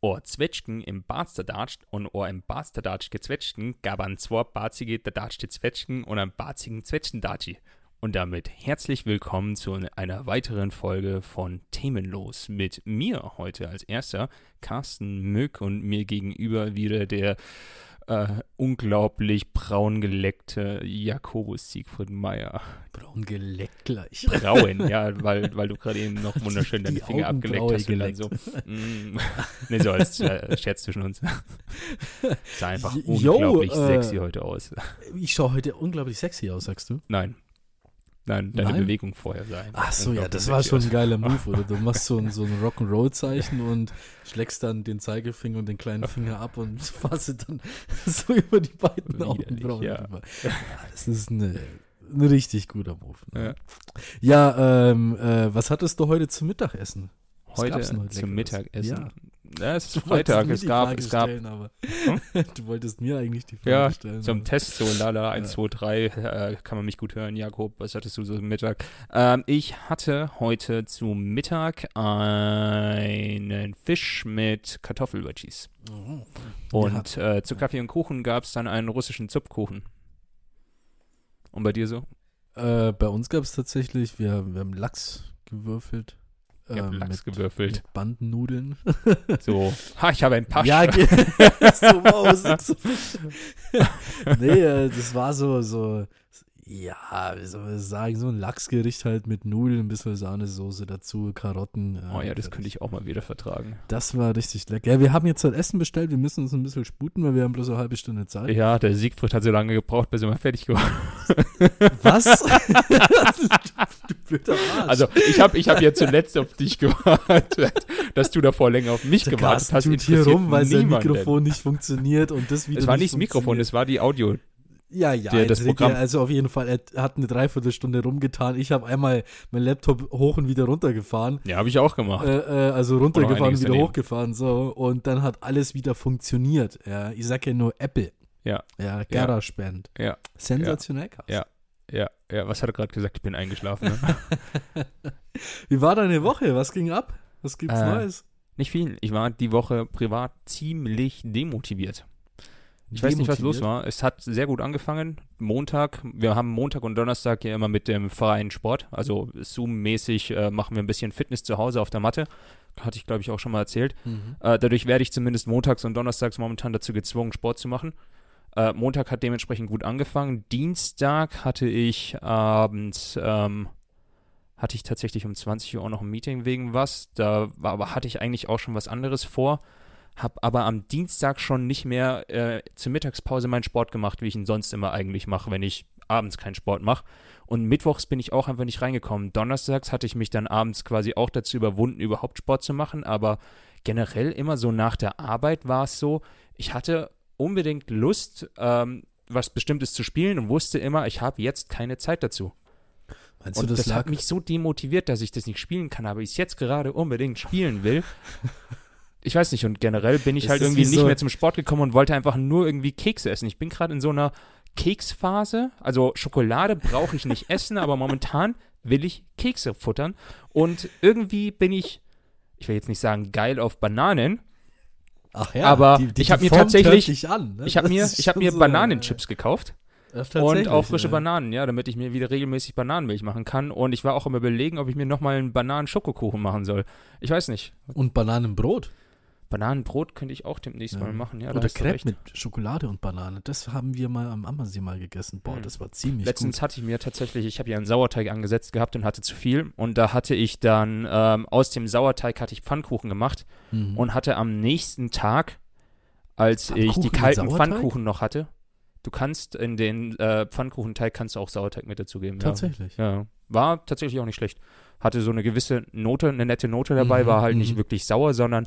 Ohr Zwetschgen im Barsterdatscht und Ohr im Barsterdatscht gezwetschgen gab an zwei barzige Datschte Zwetschgen und einen barzigen Zwetschgendatschi. Und damit herzlich willkommen zu einer weiteren Folge von Themenlos mit mir heute als erster, Carsten Mück und mir gegenüber wieder der äh, unglaublich braun geleckte Jakobus Siegfried Meyer. Braun geleckt gleich. Braun, ja, weil, weil du gerade eben noch wunderschön deine Die Finger abgeleckt hast und dann so. Mm, ne, so als äh, Scherz zwischen uns. Sah einfach Jo, unglaublich äh, sexy heute aus. Ich schaue heute unglaublich sexy aus, sagst du? Nein. Nein, deine Nein? Bewegung vorher einfach Ach so, ja, das war schon ein geiler Move, oder? Du machst so ein, so ein Rock'n'Roll-Zeichen und schlägst dann den Zeigefinger und den kleinen Finger ab und fasst dann so über die beiden Augenbrauen ja. drüber. Ja, das ist eine, ein richtig guter Move. Ne? Ja. Ja, ähm, äh, was hattest du heute zum Mittagessen? Was Heute heute zum Leckeres? Mittagessen. Ja. Ja, es ist Freitag. Es gab, Frage es gab Stellen, aber Hm? du wolltest mir eigentlich die Frage Ja, stellen. zum aber- Test, so lala, 1, 2, 3, äh, kann man mich gut hören. Jakob, was hattest du so zum Mittag? Ähm, ich hatte heute zu Mittag einen Fisch mit Kartoffelwedgies. Mhm. Und äh, zu Kaffee und Kuchen gab es dann einen russischen Zupfkuchen. Und bei dir so? Äh, bei uns gab es tatsächlich, wir, wir haben Lachs gewürfelt. Ich ähm, Lachs mit, gewürfelt. Mit Bandennudeln. So, ha, ich habe ein Pasch. Ja, so, wow, so, so. nee, äh, das war so, so, ja, wie soll man sagen, so ein Lachsgericht halt mit Nudeln, ein bisschen Sahnesoße dazu, Karotten. äh, oh ja, das könnte ich auch mal wieder vertragen. Das war richtig lecker. Ja, wir haben jetzt halt Essen bestellt, wir müssen uns ein bisschen sputen, weil wir haben bloß eine halbe Stunde Zeit. Ja, der Siegfried hat so lange gebraucht, bis er mal fertig geworden Was? du blöder Arsch. Also ich habe ich hab ja zuletzt auf dich gewartet, dass du davor länger auf mich der gewartet Carsten hast. hier rum, weil sein niemanden. Mikrofon nicht funktioniert und das wieder Es war nicht das Mikrofon, es war die Audio. Ja, ja, Der- das seht Programm. Also auf jeden Fall, er hat eine Dreiviertelstunde rumgetan. Ich habe einmal meinen Laptop hoch und wieder runtergefahren. Ja, habe ich auch gemacht. Äh, äh, also runtergefahren, einiges wieder daneben. hochgefahren, so. Und dann hat alles wieder funktioniert. Ja, ich sag ja nur Apple. Ja. Ja, GarageBand. Ja. Sensationell, Carsten. Ja. Ja, ja, was hat er gerade gesagt? Ich bin eingeschlafen. Ne? Wie war deine Woche? Was ging ab? Was gibt's Äh, Neues? nicht viel. Ich war die Woche privat ziemlich demotiviert. Ich weiß nicht, was los war. Es hat sehr gut angefangen. Montag, wir haben Montag und Donnerstag ja immer mit dem freien Sport. Also Zoom-mäßig äh, machen wir ein bisschen Fitness zu Hause auf der Matte. Hatte ich, glaube ich, auch schon mal erzählt. Mhm. Äh, dadurch werde ich zumindest montags und donnerstags momentan dazu gezwungen, Sport zu machen. Äh, Montag hat dementsprechend gut angefangen. Dienstag hatte ich abends, ähm, hatte ich tatsächlich um 20 Uhr auch noch ein Meeting wegen was. Da war, aber hatte ich eigentlich auch schon was anderes vor. Hab aber am Dienstag schon nicht mehr äh, zur Mittagspause meinen Sport gemacht, wie ich ihn sonst immer eigentlich mache, wenn ich abends keinen Sport mache. Und mittwochs bin ich auch einfach nicht reingekommen. Donnerstags hatte ich mich dann abends quasi auch dazu überwunden, überhaupt Sport zu machen. Aber generell immer so nach der Arbeit war es so, ich hatte unbedingt Lust, ähm, was Bestimmtes zu spielen und wusste immer, ich habe jetzt keine Zeit dazu. Meinst Und du, das, das, lag, hat mich so demotiviert, dass ich das nicht spielen kann, aber ich es jetzt gerade unbedingt spielen will. Ich weiß nicht, und generell bin ich Es halt irgendwie wie nicht so- mehr zum Sport gekommen und wollte einfach nur irgendwie Kekse essen. Ich bin gerade in so einer Keksphase. Also Schokolade brauche ich nicht essen, aber momentan will ich Kekse futtern. Und irgendwie bin ich, ich will jetzt nicht sagen geil auf Bananen, Ach ja, aber die, die, ich hab die mir tatsächlich- an, ne? ich habe mir, ich mir so, Bananenchips gekauft. Ja, Und tatsächlich, auch frische ja. Bananen, ja, damit ich mir wieder regelmäßig Bananenmilch machen kann. Und ich war auch am überlegen, ob ich mir nochmal einen Bananen-Schokokuchen machen soll. Ich weiß nicht. Und Bananenbrot. Bananenbrot könnte ich auch demnächst Ja. mal machen, ja. Oder Crepe mit Schokolade und Banane. Das haben wir mal am Ammersee mal gegessen. Boah, Mhm. das war ziemlich Letztens hatte ich mir tatsächlich, ich habe ja einen Sauerteig angesetzt gehabt und hatte zu viel. Und da hatte ich dann, ähm, aus dem Sauerteig hatte ich Pfannkuchen gemacht gut. Mhm. und hatte am nächsten Tag, als ich die kalten? Pfannkuchen noch hatte, du kannst in den äh, Pfannkuchenteig kannst du auch Sauerteig mit dazugeben. Ja. Tatsächlich. Ja, war tatsächlich auch nicht schlecht. Hatte so eine gewisse Note, eine nette Note dabei, Mhm, war halt mhm. nicht wirklich sauer, sondern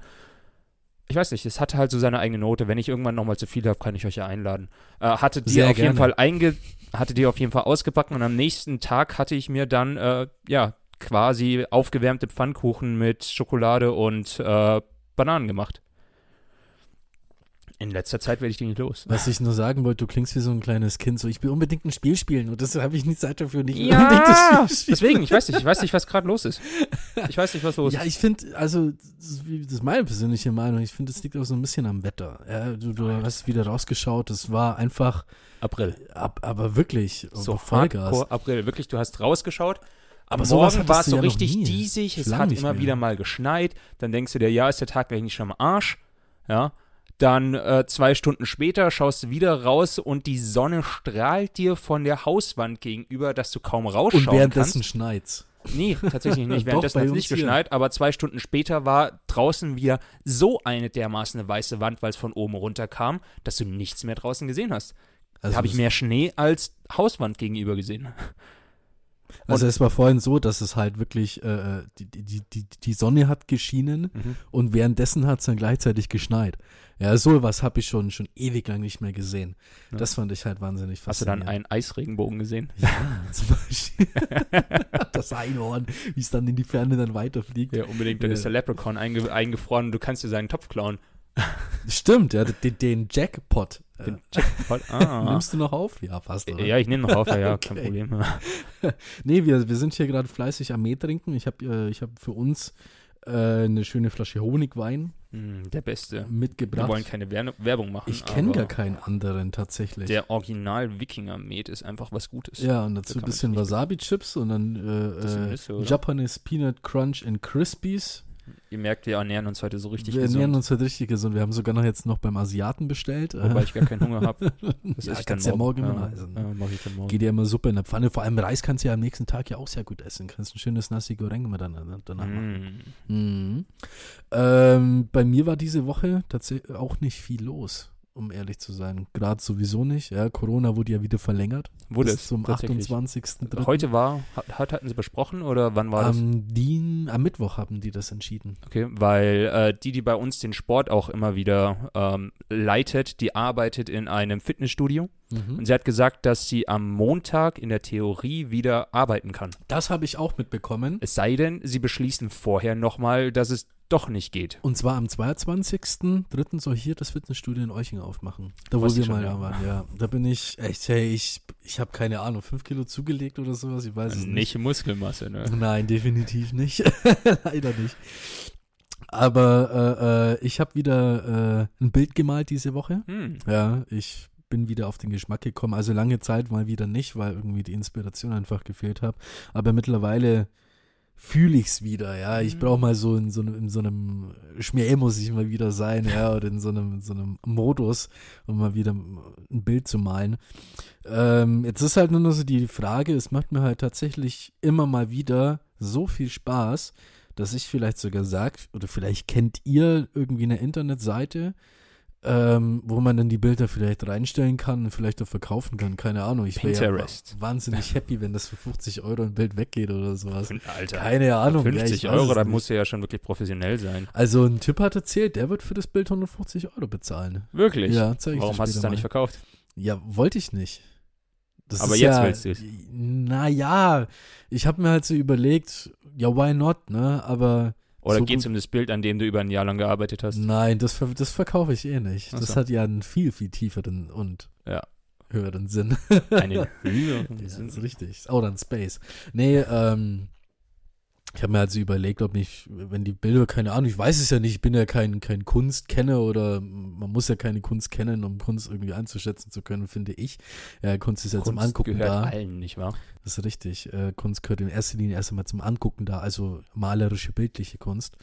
ich weiß nicht, es hatte halt so seine eigene Note. Wenn ich irgendwann nochmal zu viel habe, kann ich euch ja einladen. Äh, hatte die Sehr auf jeden gerne. Fall einge, hatte die auf jeden Fall ausgepackt und am nächsten Tag hatte ich mir dann, äh, ja, quasi aufgewärmte Pfannkuchen mit Schokolade und äh, Bananen gemacht. In letzter Zeit werde ich die nicht los. Was ich nur sagen wollte, du klingst wie so ein kleines Kind, so ich will unbedingt ein Spiel spielen und das habe ich nicht Zeit dafür, nicht Ja, das Spiel deswegen, ich weiß nicht, ich weiß nicht, was gerade los ist. Ich weiß nicht, was los Ja, ist. ich finde, also, das ist meine persönliche Meinung, ich finde, es liegt auch so ein bisschen am Wetter. Ja, du, du hast wieder rausgeschaut, es war einfach, April. ab, aber wirklich, So Vollgas. April. Wirklich, du hast rausgeschaut. Aber Morgen war es so ja richtig diesig, es hat immer mehr. wieder mal geschneit. Dann denkst du dir, ja, ist der Tag gleich nicht schon am Arsch. Ja. Dann äh, zwei Stunden später schaust du wieder raus und die Sonne strahlt dir von der Hauswand gegenüber, dass du kaum Und rausschauen währenddessen kannst. schneit's. Nee, tatsächlich nicht. Währenddessen hat es nicht hier. geschneit, aber zwei Stunden später war draußen wieder so eine dermaßen weiße Wand, weil es von oben runter kam, dass du nichts mehr draußen gesehen hast. Also da habe ich mehr Schnee als Hauswand gegenüber gesehen. Also es war vorhin so, dass es halt wirklich, äh, die, die, die, die Sonne hat geschienen und währenddessen hat es dann gleichzeitig geschneit. Ja, sowas habe ich schon, schon ewig lang nicht mehr gesehen. Ja. Das fand ich halt wahnsinnig Hast du dann faszinierend. einen Eisregenbogen gesehen? Ja, zum Beispiel. das Einhorn, wie es dann in die Ferne dann weiterfliegt. Ja, unbedingt. Dann Ja. ist der Leprechaun einge eingefroren und du kannst dir seinen Topf klauen. Stimmt, ja, den, den Jackpot. Äh, Den Jackpot. Ah. Nimmst du noch auf? Ja, fast. Oder? Ja, ich nehme noch auf, ja, ja, kein Okay. Problem. Nee, wir, wir sind hier gerade fleißig am Mee trinken. Ich habe äh, ich hab für uns äh, eine schöne Flasche Honigwein Hm, der Beste. Wir mitgebracht. wollen keine Wer Werbung machen. ich kenne gar keinen anderen tatsächlich. Der Original-Wikinger-Met ist einfach was Gutes. ja, und dazu kann ein bisschen Wasabi-Chips und dann äh, äh, oder? Japanese Peanut Crunch and Crispies. Ihr merkt, wir ernähren uns heute so richtig wir ernähren gesund. uns halt richtig gesund. Wir haben sogar noch jetzt noch beim Asiaten bestellt. Wobei ich gar keinen Hunger habe. Das ja, esse ich dann kannst ja morgen immer ja, essen. Ja, mach ich dann morgen. Geht ja immer Suppe in der Pfanne. Vor allem Reis kannst du ja am nächsten Tag ja auch sehr gut essen. Kannst ein schönes Nasi Goreng mit dann, danach machen. Mm. Ähm, bei mir war diese Woche tatsächlich auch nicht viel los, um ehrlich zu sein. Gerade sowieso nicht. Ja, Corona wurde ja wieder verlängert. Wurde bis es zum tatsächlich. 28.03. Heute war, hat, hat- hatten sie besprochen oder wann war das? Am, Dien, am Mittwoch haben die das entschieden. Okay, weil äh, die, die bei uns den Sport auch immer wieder ähm, leitet, die arbeitet in einem Fitnessstudio Mhm. und sie hat gesagt, dass sie am Montag in der Theorie wieder arbeiten kann. Das habe ich auch mitbekommen. Es sei denn, sie beschließen vorher nochmal, dass es doch nicht geht. Und zwar am 22.03. soll hier das Fitnessstudio in Euching aufmachen. Da wo wir mal da waren, ja. Da bin ich echt, hey, ich, ich habe keine Ahnung, fünf Kilo zugelegt oder sowas, ich weiß es nicht. Nicht Muskelmasse, ne? Nein, definitiv nicht. Leider nicht. Aber äh, äh, ich habe wieder äh, ein Bild gemalt diese Woche. Hm. Ja, ich bin wieder auf den Geschmack gekommen. Also lange Zeit mal wieder nicht, weil irgendwie die Inspiration einfach gefehlt hat. Aber mittlerweile fühle ich es wieder, ja. Ich Mhm. brauche mal so in so einem, in so einem Schmäh muss ich mal wieder sein, ja, oder in so einem, so einem Modus, um mal wieder ein Bild zu malen. Ähm, jetzt ist halt nur noch so die Frage, es macht mir halt tatsächlich immer mal wieder so viel Spaß, dass ich vielleicht sogar sage, oder vielleicht kennt ihr irgendwie eine Internetseite, ähm, wo man dann die Bilder vielleicht reinstellen kann und vielleicht auch verkaufen kann. Keine Ahnung. Ich wäre ja wahnsinnig happy, wenn das für 50 Euro ein Bild weggeht oder sowas. Alter, Keine Ahnung. ja, 50 ich weiß Euro, es da muss ja schon wirklich professionell sein. Also ein Typ hat erzählt, der wird für das Bild 150 Euro bezahlen. Wirklich? Ja, zeig ich Warum hast du es dann mal. nicht verkauft? Ja, wollte ich nicht. Das Aber jetzt ja, willst du's. Naja, ich habe mir halt so überlegt, ja, why not, ne? Aber Oder So geht es um das Bild, an dem du über ein Jahr lang gearbeitet hast? nein, das, das verkaufe ich eh nicht. Ach Das so. hat ja einen viel, viel tieferen und Ja. höheren Sinn. Einen höheren Ja, das Sinn. ist richtig. Oder ein Space. Nee, ähm, ich habe mir halt so überlegt, ob ich, wenn die Bilder, keine Ahnung, ich weiß es ja nicht, ich bin ja kein, kein Kunstkenner oder man muss ja keine Kunst kennen, um Kunst irgendwie einzuschätzen zu können, finde ich. Ja, Kunst ist ja zum Kunst Angucken gehört da. allen, nicht wahr? Das ist richtig. Äh, Kunst gehört in erster Linie erst einmal zum Angucken da, also malerische, bildliche Kunst.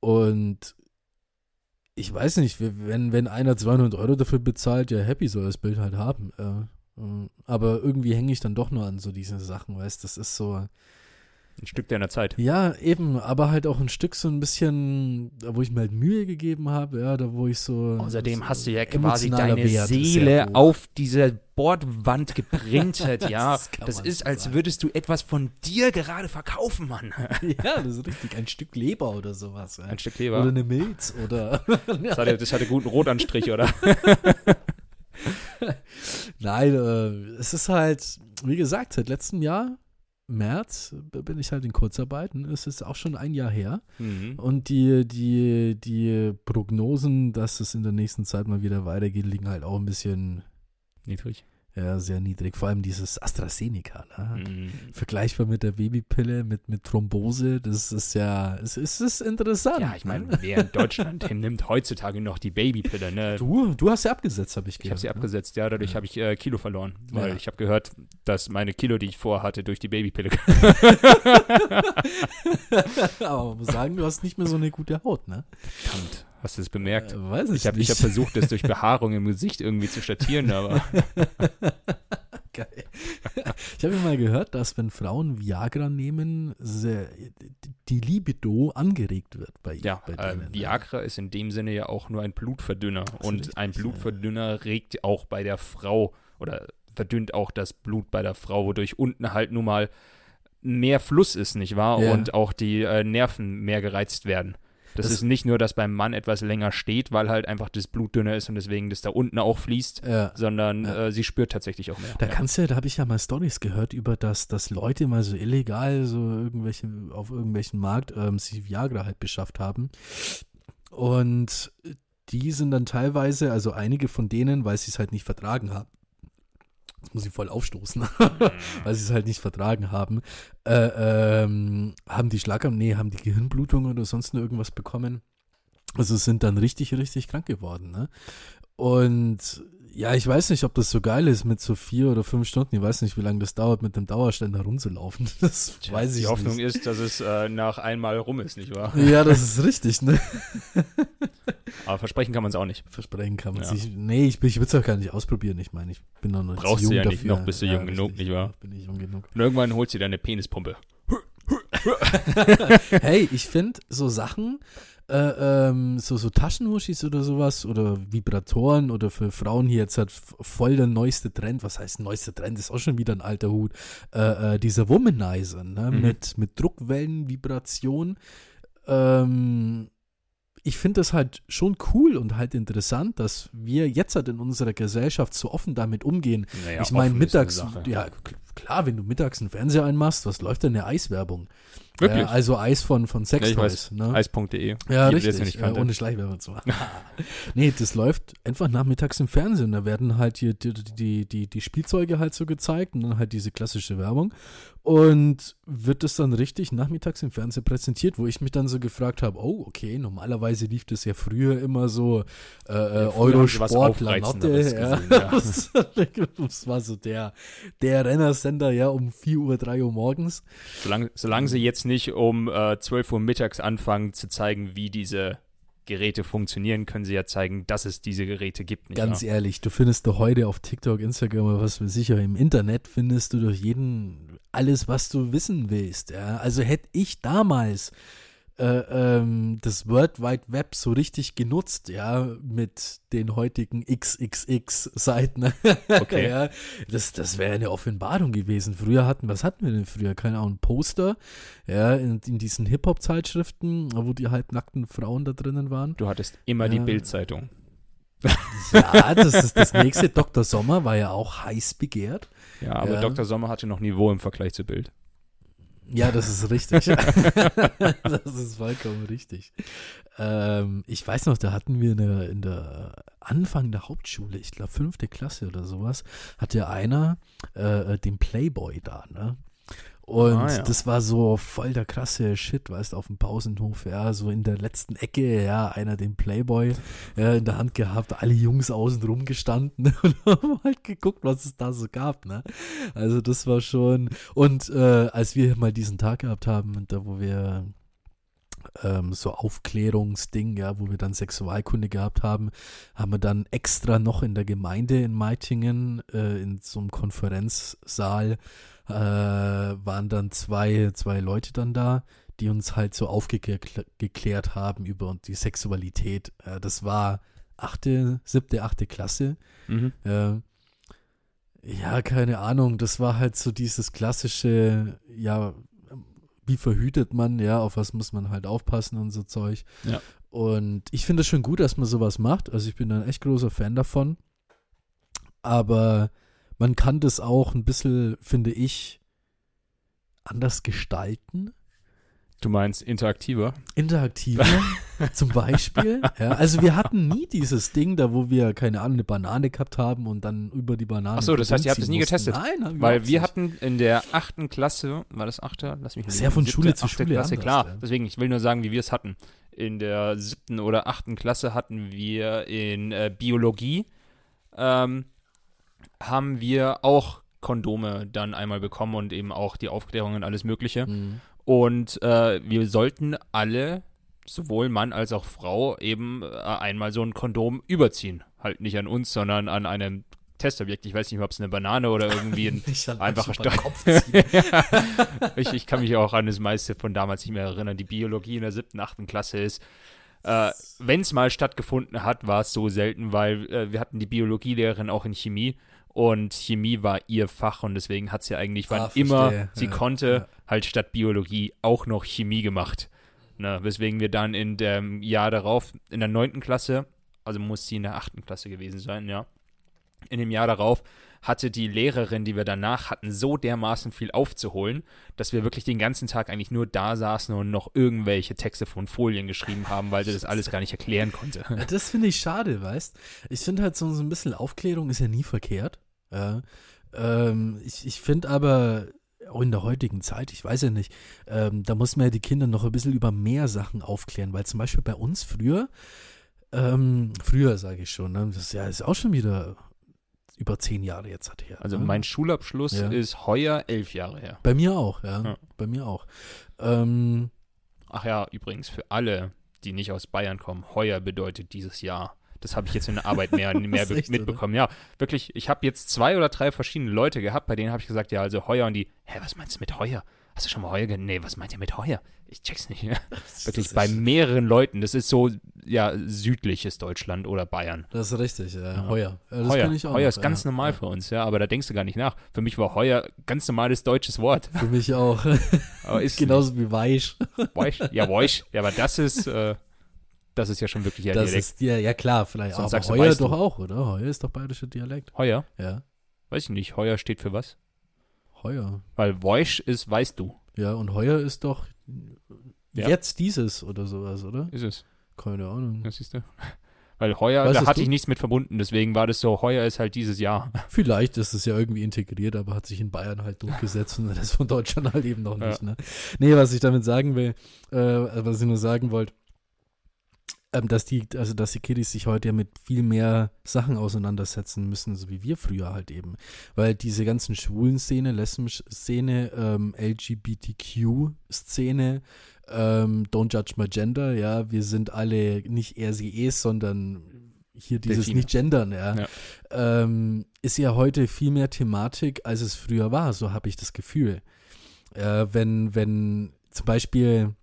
Und ich weiß nicht, wenn, wenn einer 200 Euro dafür bezahlt, ja, happy soll das Bild halt haben. Äh, äh, aber irgendwie hänge ich dann doch nur an so diesen Sachen, weißt das ist so. Ein Stück deiner Zeit. Ja, eben, aber halt auch ein Stück so ein bisschen, da wo ich mir halt Mühe gegeben habe, ja, da wo ich so. Außerdem so hast du ja quasi deine Wert Seele auf dieser Bordwand geprintet, ja. Das ist, so als sagen. würdest du etwas von dir gerade verkaufen, Mann. Ja, das ist richtig. Ein Stück Leber oder sowas. Ja. Ein Stück Oder Leber. eine Milz oder. Das hatte, das hatte guten Rotanstrich, oder? Nein, äh, es ist halt, wie gesagt, seit letztem Jahr März bin ich halt in Kurzarbeit. Es ist auch schon ein Jahr her. Mhm. Und die, die, die Prognosen, dass es in der nächsten Zeit mal wieder weitergeht, liegen halt auch ein bisschen Niedrig. Ja, sehr niedrig. Vor allem dieses AstraZeneca. Ne? Mhm. Vergleichbar mit der Babypille, mit, mit Thrombose. Das ist ja, es, es ist interessant. Ja, ich meine, ne? wer in Deutschland nimmt heutzutage noch die Babypille, ne? Du, du hast sie abgesetzt, habe ich Ich gehört. habe sie ne? abgesetzt, ja, dadurch Ja. habe ich äh, Kilo verloren. Weil Ja. ich habe gehört, dass meine Kilo, die ich vorhatte, durch die Babypille Aber man muss sagen, du hast nicht mehr so eine gute Haut, ne? Verdammt, hast du es bemerkt? Äh, weiß ich ich habe hab nicht. versucht, das durch Behaarung im Gesicht irgendwie zu statieren, aber Geil. Ich habe ja mal gehört, dass wenn Frauen Viagra nehmen, die Libido angeregt wird bei, ja, bei äh, denen. ne? Viagra ist in dem Sinne ja auch nur ein Blutverdünner. Und richtig, ein ja. Blutverdünner regt auch bei der Frau oder verdünnt auch das Blut bei der Frau, wodurch unten halt nun mal mehr Fluss ist, nicht wahr? Ja. Und auch die äh, Nerven mehr gereizt werden. Das, Das- ist nicht nur, dass beim Mann etwas länger steht, weil halt einfach das Blut dünner ist und deswegen das da unten auch fließt, Ja. sondern Ja. äh, sie spürt tatsächlich auch mehr. Da kannst du, da habe ich ja mal Stories gehört über das, dass Leute mal so illegal so irgendwelche auf irgendwelchen Markt ähm, sich Viagra halt beschafft haben und die sind dann teilweise, also einige von denen, weil sie es halt nicht vertragen haben, muss ich voll aufstoßen, weil sie es halt nicht vertragen haben, äh, ähm, haben die Schlaganfall, nee, haben die Gehirnblutung oder sonst nur irgendwas bekommen. Also sind dann richtig, richtig krank geworden, ne? Und ja, ich weiß nicht, ob das so geil ist mit so vier oder fünf Stunden. Ich weiß nicht, wie lange das dauert, mit dem Dauerständer rumzulaufen. Das Tja, weiß ich Die Hoffnung nicht. ist, dass es äh, nach einmal rum ist, nicht wahr? Ja, das ist richtig, ne? Aber versprechen kann man es auch nicht. Versprechen kann man Ja. sich. Nee, ich, ich will es auch gar nicht ausprobieren. Ich meine, ich bin noch nicht Brauchst zu du jung ja nicht, dafür. noch bist du jung genug, richtig. nicht wahr? Bin ich jung genug. Und irgendwann holst du dir eine Penispumpe. hey, ich finde so Sachen, äh, ähm, so, so Taschenmuschis oder sowas oder Vibratoren oder für Frauen hier jetzt halt voll der neueste Trend. Was heißt neueste Trend? Ist auch schon wieder ein alter Hut. Äh, äh, dieser Womanizer, ne? Mhm. Mit, mit Druckwellen, Vibration. Ähm, ich finde das halt schon cool und halt interessant, dass wir jetzt halt in unserer Gesellschaft so offen damit umgehen. Naja, ich meine, mittags, ja, klar, wenn du mittags einen Fernseher einmachst, was läuft denn eine Eiswerbung? Wirklich? Ja, also Eis von, von Ja, Sex ich weiß. ne? Eis.de. Ja, die, richtig. nicht kannte. ohne Schleichwerbung zu machen. nee, das läuft einfach nachmittags im Fernsehen. Da werden halt hier die, die, die, die Spielzeuge halt so gezeigt und dann halt diese klassische Werbung. Und wird das dann richtig nachmittags im Fernsehen präsentiert, wo ich mich dann so gefragt habe, oh, okay, normalerweise lief das ja früher immer so äh, äh, was Eurosport, Lanotte. Ja. ja. das war so der, der Rennersender, ja, um 4 Uhr, 3 Uhr morgens. Solange, solange sie jetzt nicht um äh, 12 Uhr mittags anfangen zu zeigen, wie diese Geräte funktionieren, können sie ja zeigen, dass es diese Geräte gibt. Nicht Ganz wahr? ehrlich, du findest doch heute auf TikTok, Instagram oder was ich, auch im Internet findest du doch jeden, alles, was du wissen willst. Ja? Also hätte ich damals äh, ähm, das World Wide Web so richtig genutzt, ja, mit den heutigen XXX-Seiten. Okay. ja, das, das wäre eine Offenbarung gewesen. Früher hatten, was hatten wir denn früher? Keine Ahnung, Poster, ja, in, in diesen Hip-Hop-Zeitschriften, wo die halbnackten Frauen da drinnen waren. Du hattest immer die Ja. Bildzeitung. Ja, das ist das nächste. Dr. Sommer war ja auch heiß begehrt. Ja, aber Ja. Dr. Sommer hatte noch Niveau im Vergleich zu Bild. Ja, das ist richtig. das ist vollkommen richtig. Ähm, ich weiß noch, da hatten wir in der, in der Anfang der Hauptschule, ich glaube fünfte Klasse oder sowas, hatte einer äh, den Playboy da, ne? Und Ah, ja. das war so voll der krasse Shit, weißt du, auf dem Pausenhof, ja, so in der letzten Ecke, ja, einer den Playboy ja, in der Hand gehabt, alle Jungs außen rum gestanden und haben halt geguckt, was es da so gab, ne? Also das war schon, und äh, als wir mal diesen Tag gehabt haben, da wo wir ähm, so Aufklärungsding, ja, wo wir dann Sexualkunde gehabt haben, haben wir dann extra noch in der Gemeinde in Meitingen äh, in so einem Konferenzsaal äh, waren dann zwei, zwei Leute dann da, die uns halt so aufgeklärt geklärt haben über die Sexualität. Äh, das war achte, siebte, achte Klasse. Mhm. Äh, ja, keine Ahnung. Das war halt so dieses klassische, ja, wie verhütet man, ja, auf was muss man halt aufpassen und so Zeug. Ja. Und ich finde es schon gut, dass man sowas macht. Also ich bin ein echt großer Fan davon. Aber man kann das auch ein bisschen, finde ich, anders gestalten. Du meinst interaktiver? Interaktiver zum Beispiel. Ja, also wir hatten nie dieses Ding, da wo wir, keine Ahnung, eine Banane gehabt haben und dann über die Banane. Achso, das heißt, ihr habt es nie mussten. getestet? Nein, haben Weil überhaupt wir nicht. hatten in der achten Klasse, war das achte? Lass mich mal lügen, von Schule zu Schule Klasse, anders, klar. ja. Deswegen, ich will nur sagen, wie wir es hatten. In der siebten oder achten Klasse hatten wir in äh, Biologie, ähm, haben wir auch Kondome dann einmal bekommen und eben auch die Aufklärung und alles Mögliche. Mhm. Und äh, wir sollten alle, sowohl Mann als auch Frau, eben äh, einmal so ein Kondom überziehen. Halt nicht an uns, sondern an einem Testobjekt. Ich weiß nicht ob es eine Banane oder irgendwie ein einfacher. Kopf ziehen. ich, ich kann mich auch an das meiste von damals nicht mehr erinnern. Die Biologie in der siebten, achten Klasse ist. Äh, Wenn es mal stattgefunden hat, war es so selten, weil äh, wir hatten die Biologielehrerin auch in Chemie und Chemie war ihr Fach und deswegen hat sie eigentlich, wann Ah, immer sie Ja, konnte, ja. halt statt Biologie auch noch Chemie gemacht. Ne, weswegen wir dann in dem Jahr darauf, in der neunten Klasse, also muss sie in der achten Klasse gewesen sein, ja. In dem Jahr darauf hatte die Lehrerin, die wir danach hatten, so dermaßen viel aufzuholen, dass wir wirklich den ganzen Tag eigentlich nur da saßen und noch irgendwelche Texte von Folien geschrieben haben, weil sie das alles gar nicht erklären konnte. Das finde ich schade, weißt Ich finde halt so, so ein bisschen Aufklärung ist ja nie verkehrt. Ja. Ähm, ich ich finde aber auch in der heutigen Zeit, ich weiß ja nicht, ähm, da muss man ja die Kinder noch ein bisschen über mehr Sachen aufklären, weil zum Beispiel bei uns früher, ähm, früher sage ich schon, ne, das ist ja ist auch schon wieder über zehn Jahre jetzt hat her. Also ne? mein Schulabschluss Ja. ist heuer elf Jahre her. Bei mir auch, ja. Ja. Bei mir auch. Ähm, Ach ja, übrigens, für alle, die nicht aus Bayern kommen, heuer bedeutet dieses Jahr. Das habe ich jetzt in der Arbeit mehr, mehr echt, oder? mitbekommen. Ja, wirklich, ich habe jetzt zwei oder drei verschiedene Leute gehabt, bei denen habe ich gesagt, ja, also heuer und die, hä, was meinst du mit heuer? Hast du schon mal heuer Nee, was meint ihr mit heuer? Ich check's nicht. Wirklich das bei mehreren Leuten. Das ist so, ja, südliches Deutschland oder Bayern. Das ist richtig, ja. Ja. Heuer. Das heuer kenn ich auch heuer noch, ist ganz ja. normal ja. für uns, ja, aber da denkst du gar nicht nach. Für mich war heuer ganz normales deutsches Wort. Für mich auch. Aber ist Genauso wie Weich. Weich. Ja, weich. Ja, aber das ist, äh, das ist ja schon wirklich ein Das Dialekt. ist, ja, ja klar, vielleicht. Sonst Aber Heuer doch auch, oder? Heuer ist doch bayerischer Dialekt. Heuer? Ja. Weiß ich nicht. Heuer steht für was? Heuer. Weil Voice ist, weißt du. Ja, und Heuer ist doch Ja. jetzt dieses oder sowas, oder? Ist es. Keine Ahnung. Das siehst du. Weil heuer, Weißt da hatte du? ich nichts mit verbunden. Deswegen war das so, heuer ist halt dieses Jahr. Vielleicht ist es ja irgendwie integriert, aber hat sich in Bayern halt durchgesetzt und das von Deutschland halt eben noch Ja. nicht. Ne? Nee, was ich damit sagen will, äh, was ich nur sagen wollte, ähm, dass die, also dass die Kiddies sich heute ja mit viel mehr Sachen auseinandersetzen müssen, so wie wir früher halt eben. Weil diese ganzen schwulen Szene, Lesben-Szene, ähm, LGBTQ-Szene, ähm, Don't Judge My Gender, ja, wir sind alle nicht er, sie, es, sondern hier dieses Delfine. Nicht-Gendern, ja, Ja. Ähm, ist ja heute viel mehr Thematik, als es früher war, so habe ich das Gefühl. Äh, wenn, wenn zum Beispiel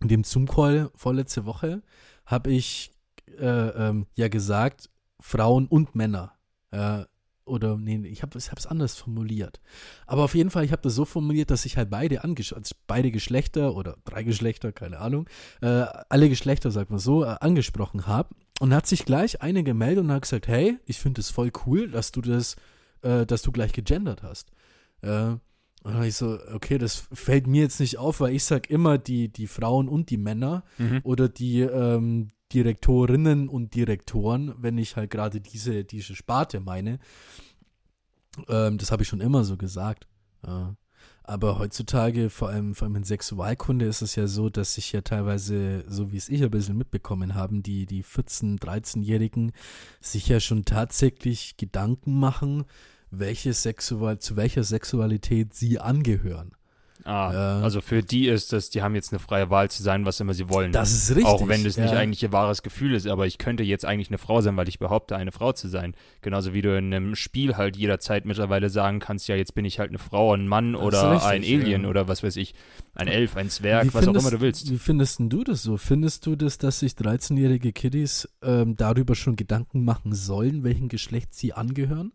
in dem Zoom-Call vorletzte Woche habe ich äh, ähm, ja gesagt, Frauen und Männer. Äh, oder nee, ich habe es anders formuliert. Aber auf jeden Fall, ich habe das so formuliert, dass ich halt beide angesch also beide Geschlechter oder drei Geschlechter, keine Ahnung, äh, alle Geschlechter, sagt man so, äh, angesprochen habe. Und hat sich gleich eine gemeldet und hat gesagt, hey, ich finde es voll cool, dass du das, äh, dass du gleich gegendert hast. Äh, und dann ich so, okay, das fällt mir jetzt nicht auf, weil ich sag immer die, die Frauen und die Männer Mhm. oder die ähm, Direktorinnen und Direktoren, wenn ich halt gerade diese, diese Sparte meine. Ähm, das habe ich schon immer so gesagt. Ja. Aber heutzutage, vor allem, vor allem in Sexualkunde, ist es ja so, dass sich ja teilweise, so wie es ich ein bisschen mitbekommen haben, die, die 14-, 13-Jährigen sich ja schon tatsächlich Gedanken machen, welche Sexual zu welcher Sexualität sie angehören. Ah, Ja. also für die ist das, die haben jetzt eine freie Wahl zu sein, was immer sie wollen. Das ist richtig. Auch wenn das nicht ja. eigentlich ihr wahres Gefühl ist, aber ich könnte jetzt eigentlich eine Frau sein, weil ich behaupte, eine Frau zu sein. Genauso wie du in einem Spiel halt jederzeit mittlerweile sagen kannst, ja, jetzt bin ich halt eine Frau, ein Mann oder ist ein richtig, Alien ja. oder was weiß ich, ein Elf, ein Zwerg, Wie was auch immer du willst. Wie findest du das so? Findest du das, dass sich 13-jährige Kiddies ähm, darüber schon Gedanken machen sollen, welchem Geschlecht sie angehören?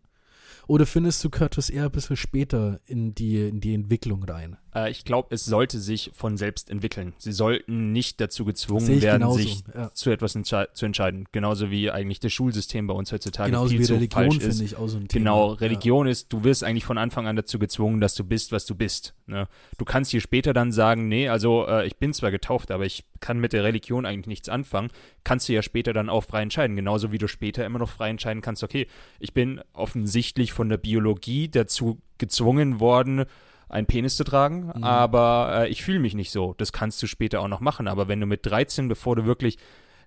Oder findest du, das eher ein bisschen später in die, in die Entwicklung rein? Äh, ich glaube, es sollte sich von selbst entwickeln. Sie sollten nicht dazu gezwungen werden, genauso, sich ja. zu etwas zu entscheiden. Genauso wie eigentlich das Schulsystem bei uns heutzutage Genauso viel wie zu Religion falsch ist. finde ich auch so ein Thema. Genau, Religion ist, du wirst eigentlich von Anfang an dazu gezwungen, dass du bist, was du bist. Ne? Du kannst hier später dann sagen, nee, also äh, ich bin zwar getauft, aber ich kann mit der Religion eigentlich nichts anfangen. Kannst du ja später dann auch frei entscheiden. Genauso wie du später immer noch frei entscheiden kannst, okay, ich bin offensichtlich von der Biologie dazu gezwungen worden, einen Penis zu tragen, Mhm. aber äh, ich fühle mich nicht so. Das kannst du später auch noch machen. Aber wenn du mit 13, bevor du wirklich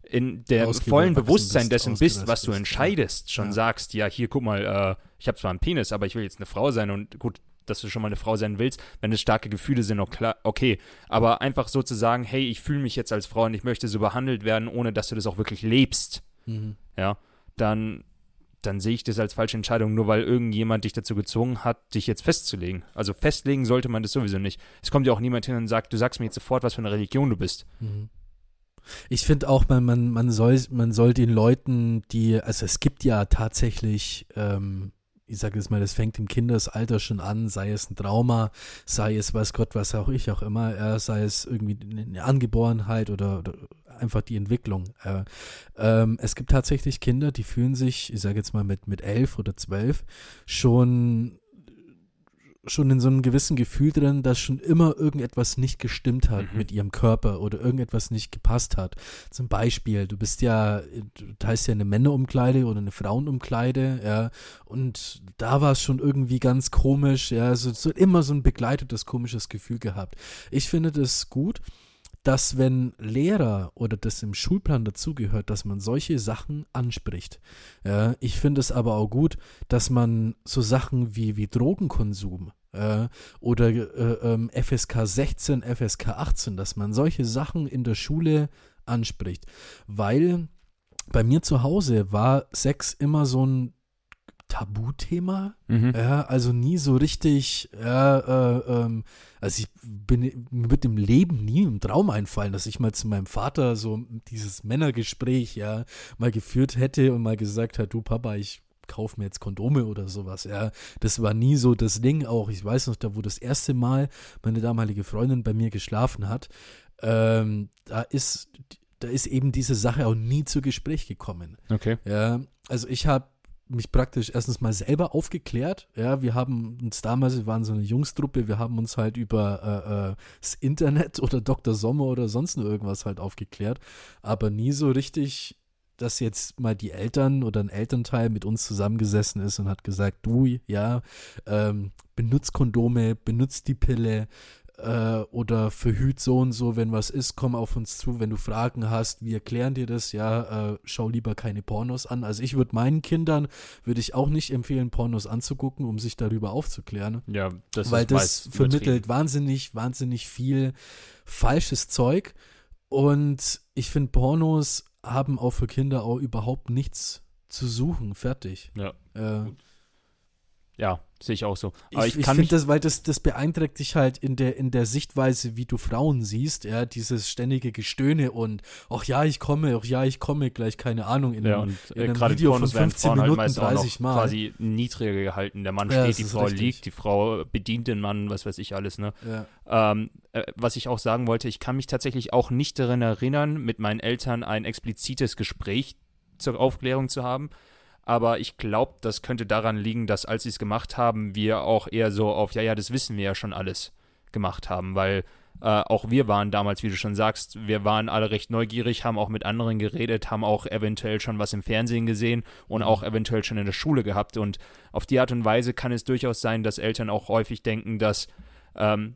in der vollen bist, Bewusstsein dessen bist, was du bist, entscheidest, schon Ja. sagst, ja, hier, guck mal, äh, ich habe zwar einen Penis, aber ich will jetzt eine Frau sein und gut, dass du schon mal eine Frau sein willst, wenn es starke Gefühle sind, okay. Aber einfach so zu sagen, hey, ich fühle mich jetzt als Frau und ich möchte so behandelt werden, ohne dass du das auch wirklich lebst, Mhm. ja, dann, dann sehe ich das als falsche Entscheidung, nur weil irgendjemand dich dazu gezwungen hat, dich jetzt festzulegen. Also festlegen sollte man das sowieso nicht. Es kommt ja auch niemand hin und sagt, du sagst mir jetzt sofort, was für eine Religion du bist. Mhm. Ich finde auch, man, man, man, soll, man soll den Leuten, die, also es gibt ja tatsächlich, ähm, ich sage jetzt mal, das fängt im Kindesalter schon an, sei es ein Trauma, sei es, weiß Gott, was auch ich auch immer, äh, sei es irgendwie eine Angeborenheit oder, oder einfach die Entwicklung. Äh, ähm, es gibt tatsächlich Kinder, die fühlen sich, ich sage jetzt mal mit, mit elf oder zwölf, schon schon in so einem gewissen Gefühl drin, dass schon immer irgendetwas nicht gestimmt hat Mhm. mit ihrem Körper oder irgendetwas nicht gepasst hat. Zum Beispiel, du bist ja, du teilst ja eine Männerumkleide oder eine Frauenumkleide, ja, und da war es schon irgendwie ganz komisch, ja, so, so immer so ein begleitetes komisches Gefühl gehabt. Ich finde das gut, dass wenn Lehrer oder das im Schulplan dazugehört, dass man solche Sachen anspricht. Ja, ich finde es aber auch gut, dass man so Sachen wie, wie Drogenkonsum äh, oder äh, ähm, FSK 16, FSK 18, dass man solche Sachen in der Schule anspricht. Weil bei mir zu Hause war Sex immer so ein Tabuthema. Mhm. Ja, also nie so richtig, ja, äh, ähm, also ich bin mit dem Leben nie im Traum einfallen, dass ich mal zu meinem Vater so dieses Männergespräch, ja, mal geführt hätte und mal gesagt hat, du Papa, ich kauf mir jetzt Kondome oder sowas, ja. Das war nie so das Ding auch. Ich weiß noch, da wo das erste Mal meine damalige Freundin bei mir geschlafen hat, ähm, da ist, da ist eben diese Sache auch nie zu Gespräch gekommen. Okay. Ja, also ich habe mich praktisch erstens mal selber aufgeklärt. Ja, wir haben uns damals, wir waren so eine Jungstruppe, wir haben uns halt über äh, äh, das Internet oder Dr. Sommer oder sonst nur irgendwas halt aufgeklärt, aber nie so richtig, dass jetzt mal die Eltern oder ein Elternteil mit uns zusammengesessen ist und hat gesagt, du, ja, ähm, benutzt Kondome, benutzt die Pille, äh, oder verhüt so und so, wenn was ist, komm auf uns zu, wenn du Fragen hast, wir erklären dir das, ja, äh, schau lieber keine Pornos an. Also ich würde meinen Kindern, würde ich auch nicht empfehlen, Pornos anzugucken, um sich darüber aufzuklären, Ja, das weil das vermittelt wahnsinnig, wahnsinnig viel falsches Zeug. Und ich finde, Pornos haben auch für Kinder auch überhaupt nichts zu suchen, fertig. Ja, Äh, ja sehe ich auch so. Aber ich, ich, ich finde das, weil das, das beeinträchtigt dich halt in der, in der Sichtweise, wie du Frauen siehst, ja, dieses ständige Gestöhne und ach ja, ich komme, ach ja, ich komme, gleich, keine Ahnung, in Ja, einem, und in äh, einem gerade Video von werden 15 Frauen halt Minuten auch 30 noch Mal. quasi niedriger gehalten. Der Mann Ja, steht, die Frau richtig. liegt, die Frau bedient den Mann, was weiß ich alles, ne? Ja. Ähm, äh, was ich auch sagen wollte, ich kann mich tatsächlich auch nicht daran erinnern, mit meinen Eltern ein explizites Gespräch zur Aufklärung zu haben. Aber ich glaube, das könnte daran liegen, dass als sie es gemacht haben, wir auch eher so auf, ja, ja, das wissen wir ja schon alles gemacht haben, weil äh, auch wir waren damals, wie du schon sagst, wir waren alle recht neugierig, haben auch mit anderen geredet, haben auch eventuell schon was im Fernsehen gesehen und auch eventuell schon in der Schule gehabt. Und auf die Art und Weise kann es durchaus sein, dass Eltern auch häufig denken, dass, ähm,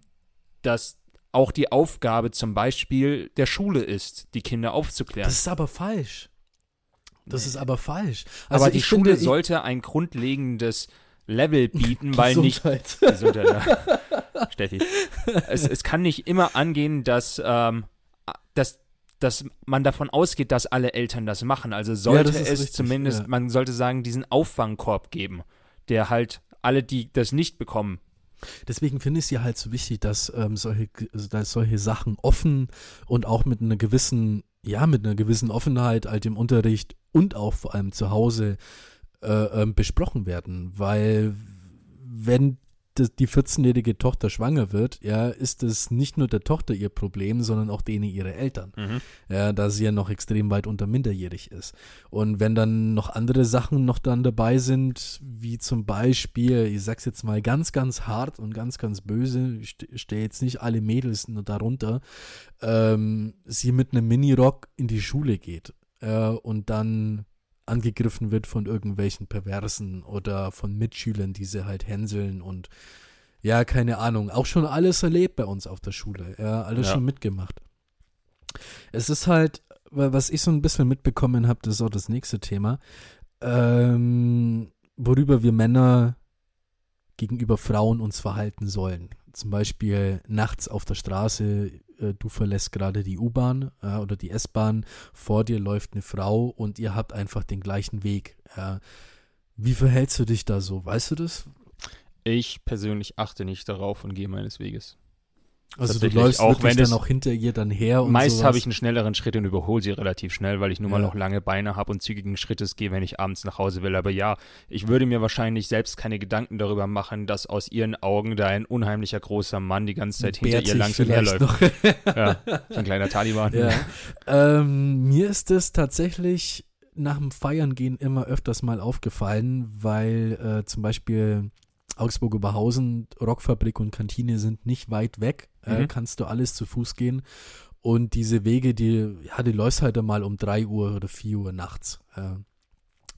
dass auch die Aufgabe zum Beispiel der Schule ist, die Kinder aufzuklären. Das ist aber falsch. Das ist aber falsch. Aber Also die ich Schule finde, sollte ein grundlegendes Level bieten, weil nicht Gesundheit. Gesundheit, ja. Steffi. Es, es kann nicht immer angehen, dass, ähm, dass, dass man davon ausgeht, dass alle Eltern das machen. Also sollte ist es richtig, zumindest, ja. man sollte sagen, diesen Auffangkorb geben, der halt alle, die das nicht bekommen, Deswegen finde ich es ja halt so wichtig, dass, ähm, solche, dass solche Sachen offen und auch mit einer gewissen, ja, mit einer gewissen Offenheit halt im Unterricht und auch vor allem zu Hause äh, ähm, besprochen werden. Weil wenn die 14-jährige Tochter schwanger wird, ja, ist es nicht nur der Tochter ihr Problem, sondern auch denen ihre Eltern. Mhm. Ja, da sie ja noch extrem weit unter minderjährig ist. Und wenn dann noch andere Sachen noch dann dabei sind, wie zum Beispiel, ich sag's jetzt mal ganz, ganz hart und ganz, ganz böse, ich stehe jetzt nicht alle Mädels nur darunter, ähm, sie mit einem Minirock in die Schule geht äh, und dann angegriffen wird von irgendwelchen Perversen oder von Mitschülern, die sie halt hänseln und ja, keine Ahnung. Auch schon alles erlebt bei uns auf der Schule. Ja, alles Ja. schon mitgemacht. Es ist halt, wa- was ich so ein bisschen mitbekommen habe, das ist auch das nächste Thema, ähm, worüber wir Männer gegenüber Frauen uns verhalten sollen. Zum Beispiel nachts auf der Straße, äh, du verlässt gerade die U-Bahn äh, oder die S-Bahn, vor dir läuft eine Frau und ihr habt einfach den gleichen Weg. Ja. Wie verhältst du dich da so? Weißt du das? Ich persönlich achte nicht darauf und gehe meines Weges. Also du läufst auch wenn dann auch hinter ihr dann her und Meist habe ich einen schnelleren Schritt und überhole sie relativ schnell, weil ich nun mal Ja. noch lange Beine habe und zügigen Schrittes gehe, wenn ich abends nach Hause will. Aber ja, ich würde mir wahrscheinlich selbst keine Gedanken darüber machen, dass aus ihren Augen da ein unheimlicher großer Mann die ganze Zeit hinter ihr langsam herläuft. Ja, so ein kleiner Taliban. Ja. ähm, mir ist es tatsächlich nach dem Feiern gehen immer öfters mal aufgefallen, weil äh, zum Beispiel Augsburg Oberhausen, Rockfabrik und Kantine sind nicht weit weg. Äh, Mhm. kannst du alles zu Fuß gehen. Und diese Wege, die, ja, die läufst halt einmal um 3 Uhr oder 4 Uhr nachts. Äh,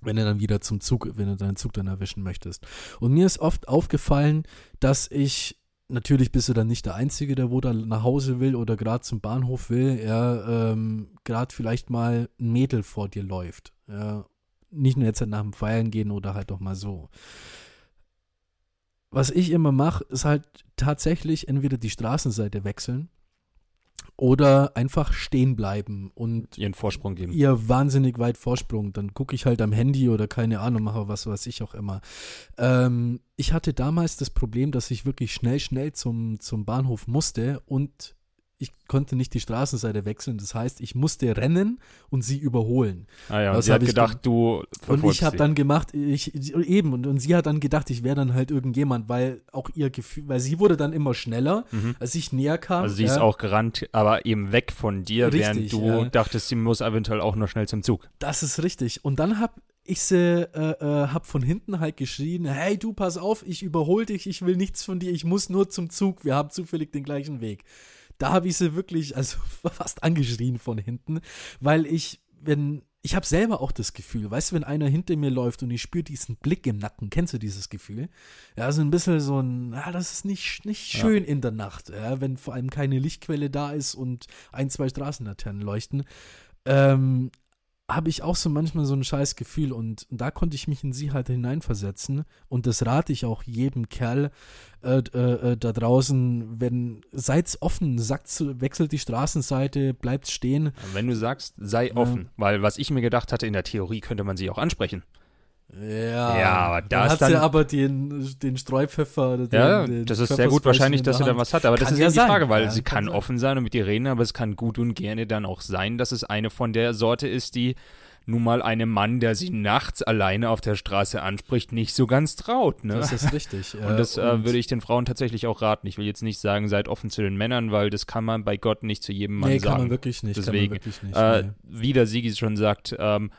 wenn du dann wieder zum Zug, wenn du deinen Zug dann erwischen möchtest. Und mir ist oft aufgefallen, dass ich natürlich bist du dann nicht der Einzige, der wo da nach Hause will oder gerade zum Bahnhof will, ja, ähm, gerade vielleicht mal ein Mädel vor dir läuft. Ja. Nicht nur jetzt halt nach dem Feiern gehen oder halt doch mal so. Was ich immer mache, ist halt tatsächlich entweder die Straßenseite wechseln oder einfach stehen bleiben und Ihren Vorsprung geben. ihr wahnsinnig weit Vorsprung. Dann gucke ich halt am Handy oder keine Ahnung, mache was weiß ich auch immer. Ähm, ich hatte damals das Problem, dass ich wirklich schnell, schnell zum, zum Bahnhof musste und ich konnte nicht die Straßenseite wechseln. Das heißt, ich musste rennen und sie überholen. Ah ja, und Was sie hat ich gedacht, du Und ich habe dann gemacht, ich eben, und, und sie hat dann gedacht, ich wäre dann halt irgendjemand, weil auch ihr Gefühl, weil sie wurde dann immer schneller, Mhm. als ich näher kam. Also sie ist ja. auch gerannt, aber eben weg von dir, während Richtig, du ja. dachtest, sie muss eventuell auch noch schnell zum Zug. Das ist richtig. Und dann hab ich sie, äh, äh, hab von hinten halt geschrien, hey du, pass auf, ich überhol dich, ich will nichts von dir, ich muss nur zum Zug, wir haben zufällig den gleichen Weg. Da habe ich sie wirklich, also fast angeschrien von hinten, weil ich, wenn, ich habe selber auch das Gefühl, weißt du, wenn einer hinter mir läuft und ich spüre diesen Blick im Nacken, kennst du dieses Gefühl? Ja, so ein bisschen so ein, ja, das ist nicht, nicht Ja. schön in der Nacht, ja, wenn vor allem keine Lichtquelle da ist und ein, zwei Straßenlaternen leuchten. Ähm, habe ich auch so manchmal so ein scheiß Gefühl und da konnte ich mich in sie halt hineinversetzen und das rate ich auch jedem Kerl äh, äh, äh, da draußen, wenn seid's offen, sagt wechselt die Straßenseite, bleibt stehen. Wenn du sagst, sei offen, weil was ich mir gedacht hatte, in der Theorie könnte man sie auch ansprechen. Ja, Ja, aber da dann hat sie dann- aber den, den Streupfeffer. Den, Ja, den das ist sehr gut wahrscheinlich, in dass sie da Hand. was hat. Aber das Kann ist ja die. Frage, weil Ja, sie kann kann offen sein und mit dir reden, aber es kann gut und gerne dann auch sein, dass es eine von der Sorte ist, die nun mal einem Mann, der sie nachts alleine auf der Straße anspricht, nicht so ganz traut. Ne? Das ist richtig. Und das äh, würde ich den Frauen tatsächlich auch raten. Ich will jetzt nicht sagen, seid offen zu den Männern, weil das kann man bei Gott nicht zu jedem Mann Nee, sagen. kann man wirklich nicht. Deswegen, wirklich nicht. Äh, nee. wie der Sigi schon sagt, ähm,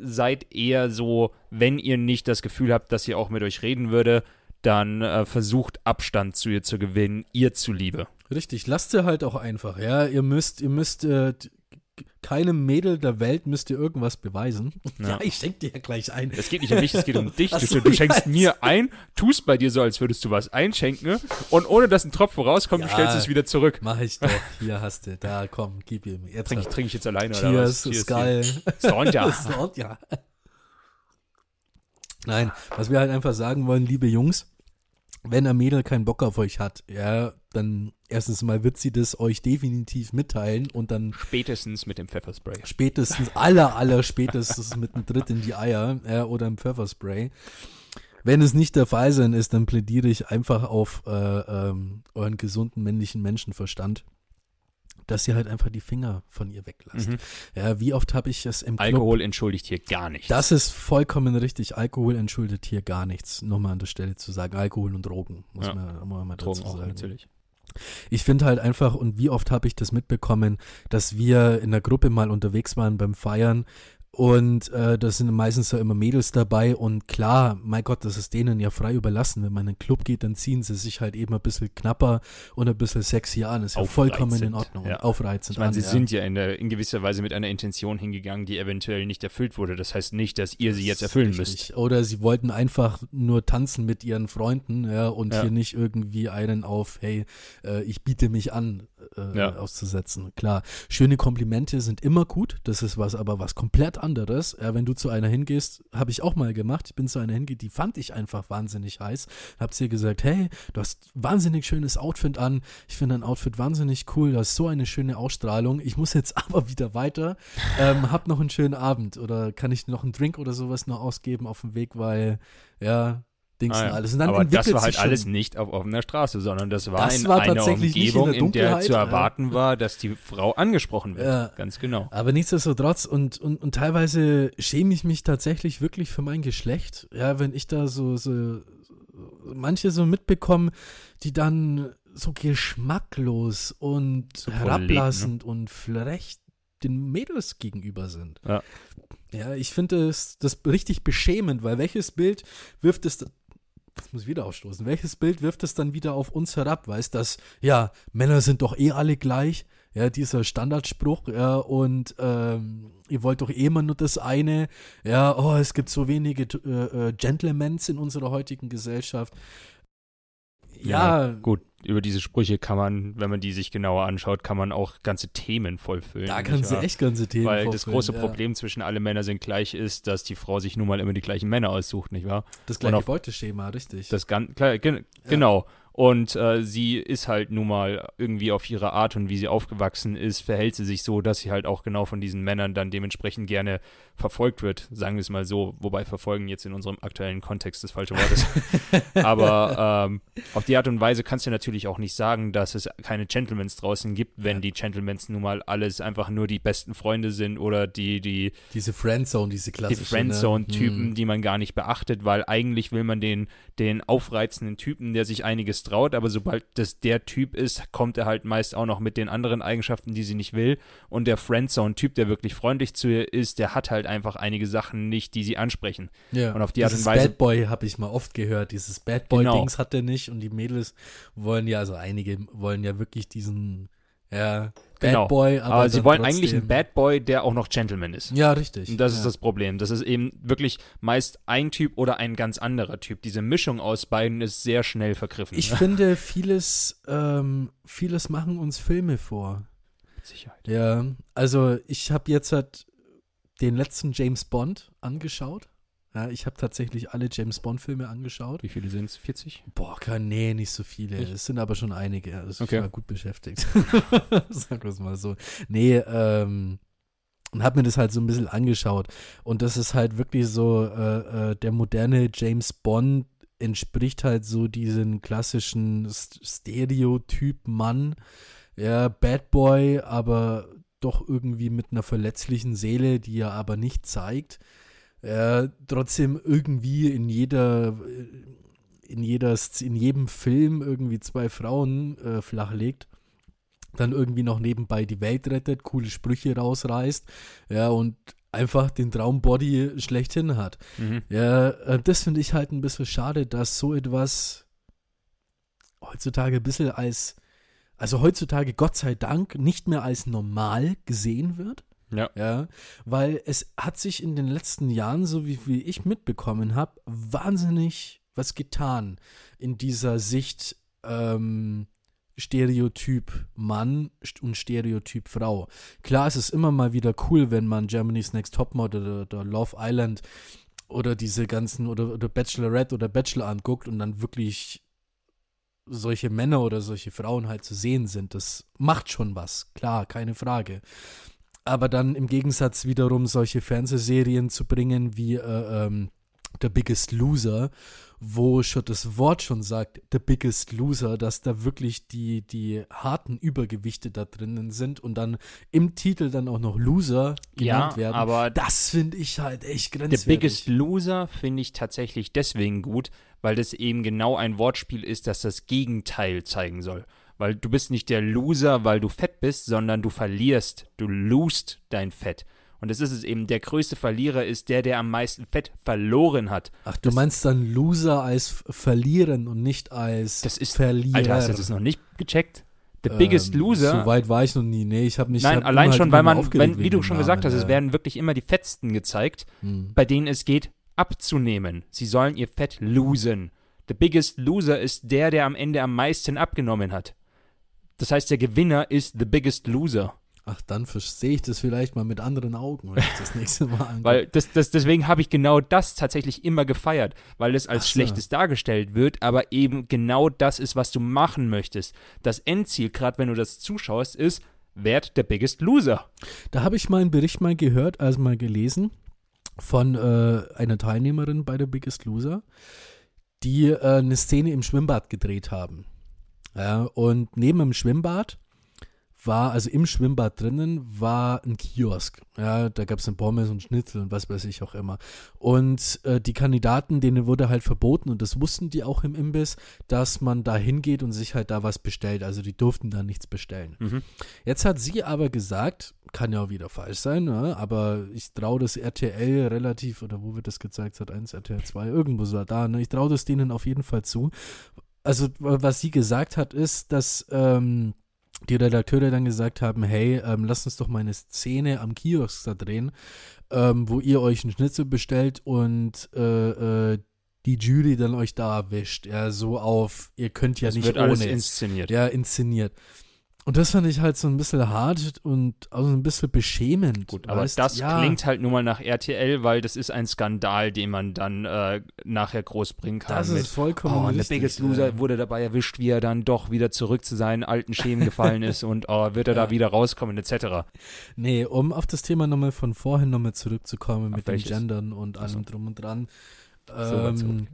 seid eher so, wenn ihr nicht das Gefühl habt, dass sie auch mit euch reden würde, dann äh, versucht Abstand zu ihr zu gewinnen, ihr zuliebe. Richtig, lasst ihr halt auch einfach, ja. Ihr müsst, ihr müsst, äh, keinem Mädel der Welt müsst ihr irgendwas beweisen. Ja, Ja. ich schenk dir ja gleich ein. Es geht nicht um dich, es geht um dich. Du, du schenkst ja, mir ein, tust bei dir so, als würdest du was einschenken und ohne dass ein Tropfen rauskommt, du Ja. stellst es wieder zurück. Mach ich doch. Hier hast du. Da, komm, gib ihm. Jetzt. Trinke ich, trink ich jetzt alleine oder Cheers, was? Skull. Sonja. Sort, ja. Nein, was wir halt einfach sagen wollen, liebe Jungs, wenn ein Mädel keinen Bock auf euch hat, ja, dann erstens mal wird sie das euch definitiv mitteilen und dann Spätestens mit dem Pfefferspray. spätestens, aller, aller spätestens mit einem Tritt in die Eier ja, oder einem Pfefferspray. Wenn es nicht der Fall sein ist, dann plädiere ich einfach auf äh, ähm, euren gesunden männlichen Menschenverstand. Dass ihr halt einfach die Finger von ihr weglasst. Mhm. Ja, wie oft habe ich es im Club Alkohol entschuldigt hier gar nichts. Das ist vollkommen richtig. Alkohol entschuldet hier gar nichts. Nochmal an der Stelle zu sagen, Alkohol und Drogen, muss Ja. man, man dazu Drogen auch sagen. natürlich. Ich finde halt einfach, und wie oft habe ich das mitbekommen, dass wir in der Gruppe mal unterwegs waren beim Feiern und äh, da sind meistens ja immer Mädels dabei und klar, mein Gott, das ist denen ja frei überlassen. Wenn man in einen Club geht, dann ziehen sie sich halt eben ein bisschen knapper und ein bisschen sexy an. Ist ja vollkommen in Ordnung. ja. Und aufreizend Ich meine, an, sie ja. sind ja in, der, in gewisser Weise mit einer Intention hingegangen, die eventuell nicht erfüllt wurde. Das heißt nicht, dass ihr sie jetzt erfüllen müsst. Oder sie wollten einfach nur tanzen mit ihren Freunden, ja, und hier nicht irgendwie einen auf, hey, äh, ich biete mich an, äh, Ja. auszusetzen. Klar, schöne Komplimente sind immer gut, das ist was, aber was komplett anderes. Ja, wenn du zu einer hingehst, habe ich auch mal gemacht, ich bin zu einer hingeht, die fand ich einfach wahnsinnig heiß, hab zu ihr gesagt, hey, du hast wahnsinnig schönes Outfit an, ich finde dein Outfit wahnsinnig cool, du hast so eine schöne Ausstrahlung, ich muss jetzt aber wieder weiter, ähm, hab noch einen schönen Abend oder kann ich noch einen Drink oder sowas noch ausgeben auf dem Weg, weil, ja, Dings Ah, und ja. alles. Und dann Aber das war halt alles nicht auf offener Straße, sondern das war Das in war einer tatsächlich nicht in Umgebung, der in der, zu ja. erwarten war, dass die Frau angesprochen wird. Ja. Ganz genau. Aber nichtsdestotrotz und, und, und teilweise schäme ich mich tatsächlich wirklich für mein Geschlecht. Ja, wenn ich da so, so manche so mitbekomme, die dann so geschmacklos und So herablassend und frech den Mädels gegenüber sind. Ja. Ja, ich finde es das richtig beschämend, weil welches Bild wirft es das muss ich wieder aufstoßen. Welches Bild wirft es dann wieder auf uns herab? Weißt dass, ja, Männer sind doch eh alle gleich, ja, dieser Standardspruch, ja, und ähm, ihr wollt doch eh immer nur das eine, ja, oh, es gibt so wenige äh, äh, Gentlemans in unserer heutigen Gesellschaft. Ja, Gut, über diese Sprüche kann man, wenn man die sich genauer anschaut, kann man auch ganze Themen vollfüllen. da kannst du echt ganze Themen Weil das große ja. Problem zwischen alle Männer sind gleich ist, dass die Frau sich nun mal immer die gleichen Männer aussucht, nicht wahr? Das gleiche Beuteschema, richtig. Das ganz klar, gen, genau. Und äh, sie ist halt nun mal irgendwie auf ihre Art und wie sie aufgewachsen ist, verhält sie sich so, dass sie halt auch genau von diesen Männern dann dementsprechend gerne verfolgt wird, sagen wir es mal so, wobei verfolgen jetzt in unserem aktuellen Kontext das falsche Wort ist. Aber ähm, auf die Art und Weise kannst du natürlich auch nicht sagen, dass es keine Gentlemans draußen gibt, wenn Ja. die Gentlemans nun mal alles einfach nur die besten Freunde sind oder die, die diese Friendzone, diese die klassische. Friendzone-Typen, Ne? die man gar nicht beachtet, weil eigentlich will man den, den aufreizenden Typen, der sich einiges traut, aber sobald das der Typ ist, kommt er halt meist auch noch mit den anderen Eigenschaften, die sie nicht will. Und der Friendzone-Typ, der wirklich freundlich zu ihr ist, der hat halt einfach einige Sachen nicht, die sie ansprechen. Ja. und auf die Art Dieses und Weise- Bad Boy habe ich mal oft gehört. Dieses Bad Genau. Boy-Dings hat er nicht und die Mädels wollen ja, also einige wollen ja wirklich diesen, ja, Bad Genau. Boy, aber, Aber, sie wollen trotzdem, eigentlich einen Bad Boy, der auch noch Gentleman ist. Ja, richtig. Und das ja. ist das Problem. Das ist eben wirklich meist ein Typ oder ein ganz anderer Typ. Diese Mischung aus beiden ist sehr schnell vergriffen. Ich finde, vieles, ähm, vieles machen uns Filme vor. Mit Sicherheit. Ja, also ich habe jetzt halt den letzten James Bond angeschaut. Ja, ich habe tatsächlich alle James Bond-Filme angeschaut. Wie viele sind es? 40? Boah, kein, nee, nicht so viele. Nicht? Es sind aber schon einige. Also Okay. ich war gut beschäftigt. Wir es mal so. Nee, ähm, und habe mir das halt so ein bisschen angeschaut. Und das ist halt wirklich so, äh, äh, der moderne James Bond entspricht halt so diesen klassischen St- Stereotyp Mann. Ja, Bad Boy, aber doch irgendwie mit einer verletzlichen Seele, die er aber nicht zeigt. Äh, trotzdem irgendwie in jeder, in jeder, in jedem Film irgendwie zwei Frauen äh, flachlegt, dann irgendwie noch nebenbei die Welt rettet, coole Sprüche rausreißt, ja, und einfach den Traumbody schlechthin hat. Mhm. Ja, äh, das finde ich halt ein bisschen schade, dass so etwas heutzutage ein bisschen als, also heutzutage Gott sei Dank nicht mehr als normal gesehen wird. Ja. Ja, weil es hat sich in den letzten Jahren, so wie, wie ich mitbekommen habe, wahnsinnig was getan in dieser Sicht ähm, Stereotyp Mann und Stereotyp Frau. Klar, es ist immer mal wieder cool, wenn man Germany's Next Topmodel oder, oder Love Island oder diese ganzen oder, oder Bachelorette oder Bachelor anguckt und dann wirklich solche Männer oder solche Frauen halt zu sehen sind. Das macht schon was, klar, keine Frage. Aber dann im Gegensatz wiederum solche Fernsehserien zu bringen wie äh, ähm, The Biggest Loser, wo schon das Wort schon sagt, The Biggest Loser, dass da wirklich die, die harten Übergewichte da drinnen sind und dann im Titel dann auch noch Loser genannt ja, werden. aber das finde ich halt echt The grenzwertig. Biggest Loser finde ich tatsächlich deswegen gut, weil das eben genau ein Wortspiel ist, das das Gegenteil zeigen soll. Weil du bist nicht der Loser, weil du fett bist, sondern du verlierst, du lust dein Fett. Und das ist es eben, der größte Verlierer ist der, der am meisten Fett verloren hat. Ach, du meinst dann Loser als verlieren und nicht als Das ist- Verlierer. Alter, hast du das noch nicht gecheckt? The Ähm, Biggest Loser. So weit war ich noch nie. Nee, ich habe mich. Nein, hab allein immer schon, halt weil man, wenn, wie du schon gesagt hast, Namen, es ja. werden wirklich immer die Fettsten gezeigt, Hm. bei denen es geht, abzunehmen. Sie sollen ihr Fett losen. The biggest loser ist der, der am Ende am meisten abgenommen hat. Das heißt, der Gewinner ist the biggest loser. Ach, dann verstehe ich das vielleicht mal mit anderen Augen, wenn ich das nächste Mal angucke. Weil das, das, deswegen habe ich genau das tatsächlich immer gefeiert, weil es als so. Schlechtes dargestellt wird, aber eben genau das ist, was du machen möchtest. Das Endziel, gerade wenn du das zuschaust, ist, werd der biggest loser. Da habe ich mal einen Bericht mal gehört, also mal gelesen, von äh, einer Teilnehmerin bei The Biggest Loser, die äh, eine Szene im Schwimmbad gedreht haben. Ja, und neben dem Schwimmbad war, also im Schwimmbad drinnen, war ein Kiosk. Ja, da gab es eine Pommes und Schnitzel und was weiß ich auch immer. Und äh, die Kandidaten, denen wurde halt verboten, und das wussten die auch im Imbiss, dass man da hingeht und sich halt da was bestellt. Also die durften da nichts bestellen. Mhm. Jetzt hat sie aber gesagt, kann ja auch wieder falsch sein, ne? aber ich traue das RTL relativ, oder wo wird das gezeigt? Hat 1, RTL 2, irgendwo so da, ne? Ich traue das denen auf jeden Fall zu. Also, was sie gesagt hat, ist, dass ähm, die Redakteure dann gesagt haben, hey, ähm, lasst uns doch mal eine Szene am Kiosk da drehen, ähm, wo ihr euch einen Schnitzel bestellt und äh, äh, die Jury dann euch da erwischt. Ja, so auf, ihr könnt ja Das nicht wird ohne. alles inszeniert. Ja, inszeniert. Und das fand ich halt so ein bisschen hart und auch so ein bisschen beschämend. Gut, aber weißt? das ja, klingt halt nun mal nach RTL, weil das ist ein Skandal, den man dann äh, nachher groß bringen kann. Das mit, ist vollkommen oh, richtig. Biggest Loser ja. wurde dabei erwischt, wie er dann doch wieder zurück zu seinen alten Schemen gefallen ist und oh, wird er Ja. da wieder rauskommen, etc. Nee, um auf das Thema nochmal von vorhin nochmal zurückzukommen Auf mit welches? Gendern und so. allem drum und dran. zurück. Ähm,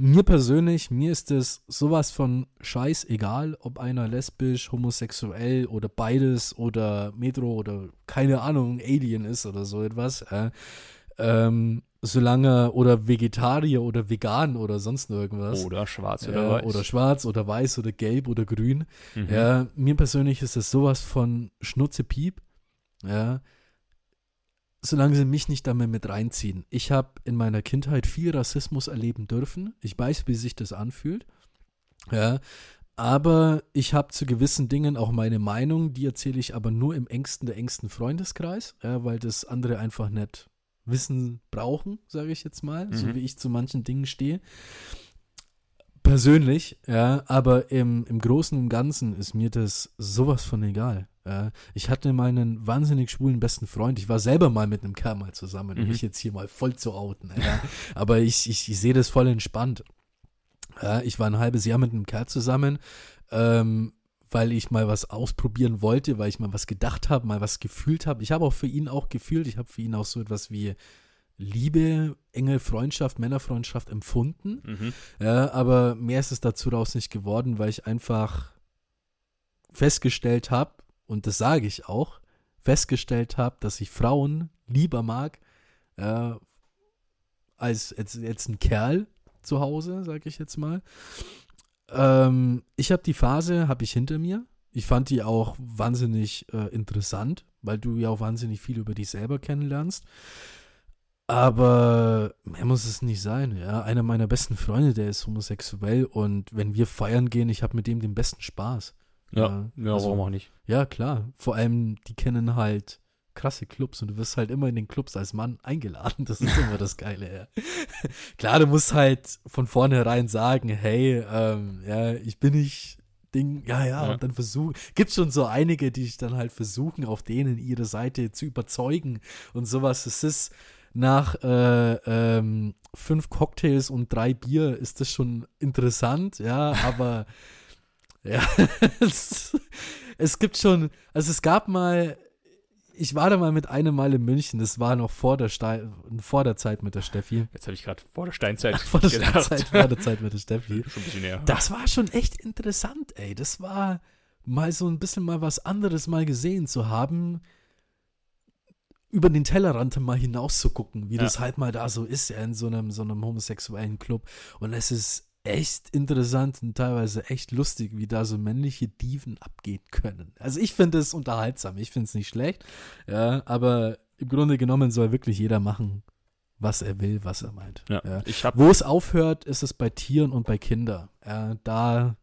mir persönlich, mir ist es sowas von scheißegal, ob einer lesbisch, homosexuell oder beides oder Metro oder keine Ahnung, Alien ist oder so etwas. Äh, ähm, solange oder Vegetarier oder vegan oder sonst irgendwas. Oder schwarz oder weiß. oder schwarz oder weiß oder gelb oder grün. Mhm. Ja, mir persönlich ist es sowas von Schnutzepiep. Ja. Solange sie mich nicht damit mit reinziehen. Ich habe in meiner Kindheit viel Rassismus erleben dürfen. Ich weiß, wie sich das anfühlt. Ja. Aber ich habe zu gewissen Dingen auch meine Meinung, die erzähle ich aber nur im engsten der engsten Freundeskreis, ja, weil das andere einfach nicht wissen brauchen, sage ich jetzt mal, so Mhm. wie ich zu manchen Dingen stehe. Persönlich, ja, aber im, im Großen und Ganzen ist mir das sowas von egal. Ja. Ich hatte meinen wahnsinnig schwulen besten Freund. Ich war selber mal mit einem Kerl mal zusammen, um Mhm. mich jetzt hier mal voll zu outen. Ja. aber ich, ich, ich sehe das voll entspannt. Ja, ich war ein halbes Jahr mit einem Kerl zusammen, ähm, weil ich mal was ausprobieren wollte, weil ich mal was gedacht habe, mal was gefühlt habe. Ich habe auch für ihn auch gefühlt, ich habe für ihn auch so etwas wie Liebe, enge Freundschaft, Männerfreundschaft empfunden. Mhm. Ja, aber mehr ist es dazu raus nicht geworden, weil ich einfach festgestellt habe, und das sage ich auch, festgestellt habe, dass ich Frauen lieber mag äh, als jetzt, jetzt ein Kerl zu Hause, sage ich jetzt mal. Ähm, ich habe die Phase, habe ich hinter mir. Ich fand die auch wahnsinnig äh, interessant, weil du ja auch wahnsinnig viel über dich selber kennenlernst. Aber mehr muss es nicht sein, ja. Einer meiner besten Freunde, der ist homosexuell und wenn wir feiern gehen, ich habe mit dem den besten Spaß. Ja, ja, also- warum auch nicht? Ja, klar. Vor allem, die kennen halt krasse Clubs und du wirst halt immer in den Clubs als Mann eingeladen. Das ist immer das Geile, ja. klar, du musst halt von vornherein sagen, hey, ähm, ja, ich bin nicht Ding, ja, ja, Ja. und dann versuchen, gibt schon so einige, die sich dann halt versuchen, auf denen ihre Seite zu überzeugen und sowas. Es ist nach äh, ähm, fünf Cocktails und drei Bier ist das schon interessant, ja, aber ja, es, es gibt schon, also es gab mal, ich war da mal mit einem Mal in München, das war noch vor der, Stein, vor der Zeit mit der Steffi. Jetzt habe ich gerade vor der Steinzeit vor der gedacht. Steinzeit, vor der Zeit mit der Steffi. Schon ein bisschen näher. Das war schon echt interessant, ey. Das war mal so ein bisschen mal was anderes mal gesehen zu haben, über den Tellerrand mal hinaus zu gucken, wie Ja. das halt mal da so ist, ja, in so einem, so einem homosexuellen Club. Und es ist echt interessant und teilweise echt lustig, wie da so männliche Diven abgehen können. Also ich finde es unterhaltsam, ich finde es nicht schlecht, ja, aber im Grunde genommen soll wirklich jeder machen, was er will, was er meint. Ja. Ja. Ich habe Wo es aufhört, ist es bei Tieren und bei Kindern. Ja, da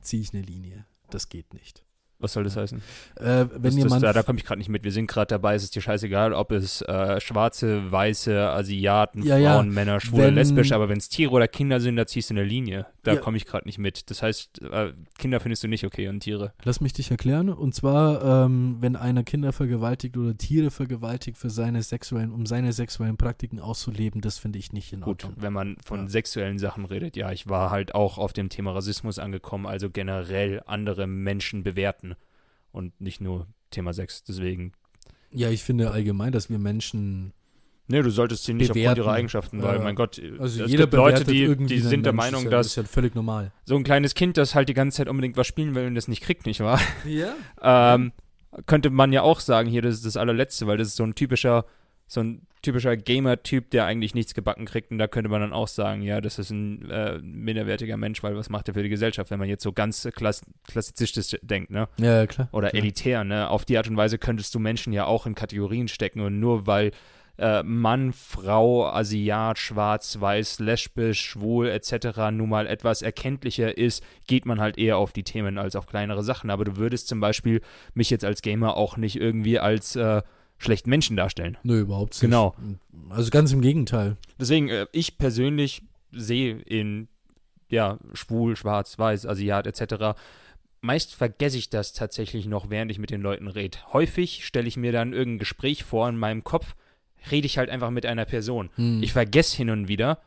ziehe ich eine Linie. Das geht nicht. Was soll das heißen? Äh, wenn das, jemand. das, da da komme ich gerade nicht mit. Wir sind gerade dabei, es ist dir scheißegal, ob es äh, schwarze, weiße, Asiaten, Ja, ja. Frauen, Männer, schwule, Wenn- lesbisch, aber wenn es Tiere oder Kinder sind, da ziehst du eine Linie. Da Ja. komme ich gerade nicht mit. Das heißt, äh, Kinder findest du nicht okay und Tiere. Lass mich dich erklären. Und zwar, ähm, wenn einer Kinder vergewaltigt oder Tiere vergewaltigt für seine sexuellen, um seine sexuellen Praktiken auszuleben, das finde ich nicht in Gut, Ordnung. wenn man von Ja. sexuellen Sachen redet, ja, ich war halt auch auf dem Thema Rassismus angekommen, also generell andere Menschen bewerten und nicht nur Thema Sex. Deswegen, Ja, ich finde allgemein, dass wir Menschen. ne, du solltest sie nicht Bewerten. aufgrund ihrer Eigenschaften, weil, Ja. mein Gott, Also es jeder gibt Leute, die, die sind der Mensch, Meinung, ja, dass Das ist ja völlig normal. so ein kleines Kind, das halt die ganze Zeit unbedingt was spielen will und das nicht kriegt, nicht wahr? Ja. Ähm, könnte man ja auch sagen, hier, das ist das allerletzte, weil das ist so ein typischer, so ein typischer Gamer-Typ, der eigentlich nichts gebacken kriegt. Und da könnte man dann auch sagen, ja, das ist ein äh, minderwertiger Mensch, weil was macht er für die Gesellschaft, wenn man jetzt so ganz klass klassizistisch denkt, ne? Ja, klar. Oder klar. elitär, ne? Auf die Art und Weise könntest du Menschen ja auch in Kategorien stecken und nur weil äh, Mann, Frau, Asiat, schwarz, weiß, lesbisch, schwul etc. nun mal etwas erkenntlicher ist, geht man halt eher auf die Themen als auf kleinere Sachen. Aber du würdest zum Beispiel mich jetzt als Gamer auch nicht irgendwie als äh, schlechten Menschen darstellen. Nö, überhaupt nicht. Genau. Also ganz im Gegenteil. Deswegen, äh, ich persönlich sehe in, ja, schwul, schwarz, weiß, Asiat etc. Meist vergesse ich das tatsächlich noch, während ich mit den Leuten rede. Häufig stelle ich mir dann irgendein Gespräch vor in meinem Kopf, rede ich halt einfach mit einer Person. Hm. Ich vergesse hin und wieder,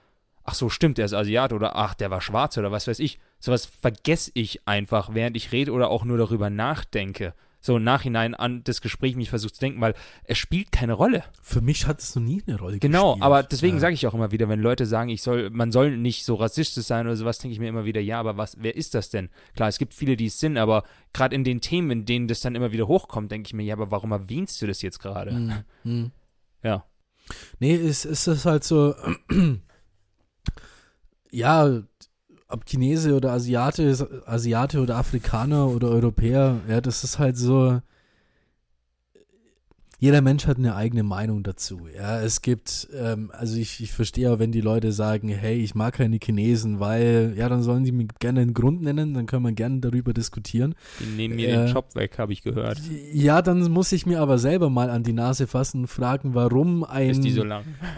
ach so, stimmt, der ist Asiat oder ach, der war schwarz oder was weiß ich. Sowas vergesse ich einfach, während ich rede oder auch nur darüber nachdenke. So im Nachhinein an das Gespräch mich versucht zu denken, weil es spielt keine Rolle. Für mich hat es noch nie eine Rolle Genau, gespielt. aber deswegen Ja. sage ich auch immer wieder, wenn Leute sagen, ich soll, man soll nicht so rassistisch sein oder sowas, denke ich mir immer wieder, ja, aber was, wer ist das denn? Klar, es gibt viele, die es sind, aber gerade in den Themen, in denen das dann immer wieder hochkommt, denke ich mir, ja, aber warum erwähnst du das jetzt gerade? Hm, hm. Ja. Nee, es, es ist halt so, ja, ob Chinese oder Asiate, Asiate oder Afrikaner oder Europäer, ja, das ist halt so, jeder Mensch hat eine eigene Meinung dazu. Ja, es gibt, ähm, also ich, ich verstehe auch, wenn die Leute sagen, hey, ich mag keine Chinesen, weil, ja, dann sollen sie mir gerne einen Grund nennen, dann können wir gerne darüber diskutieren. Die nehmen mir Äh, den Job weg, habe ich gehört. Ja, dann muss ich mir aber selber mal an die Nase fassen und fragen, warum ein, so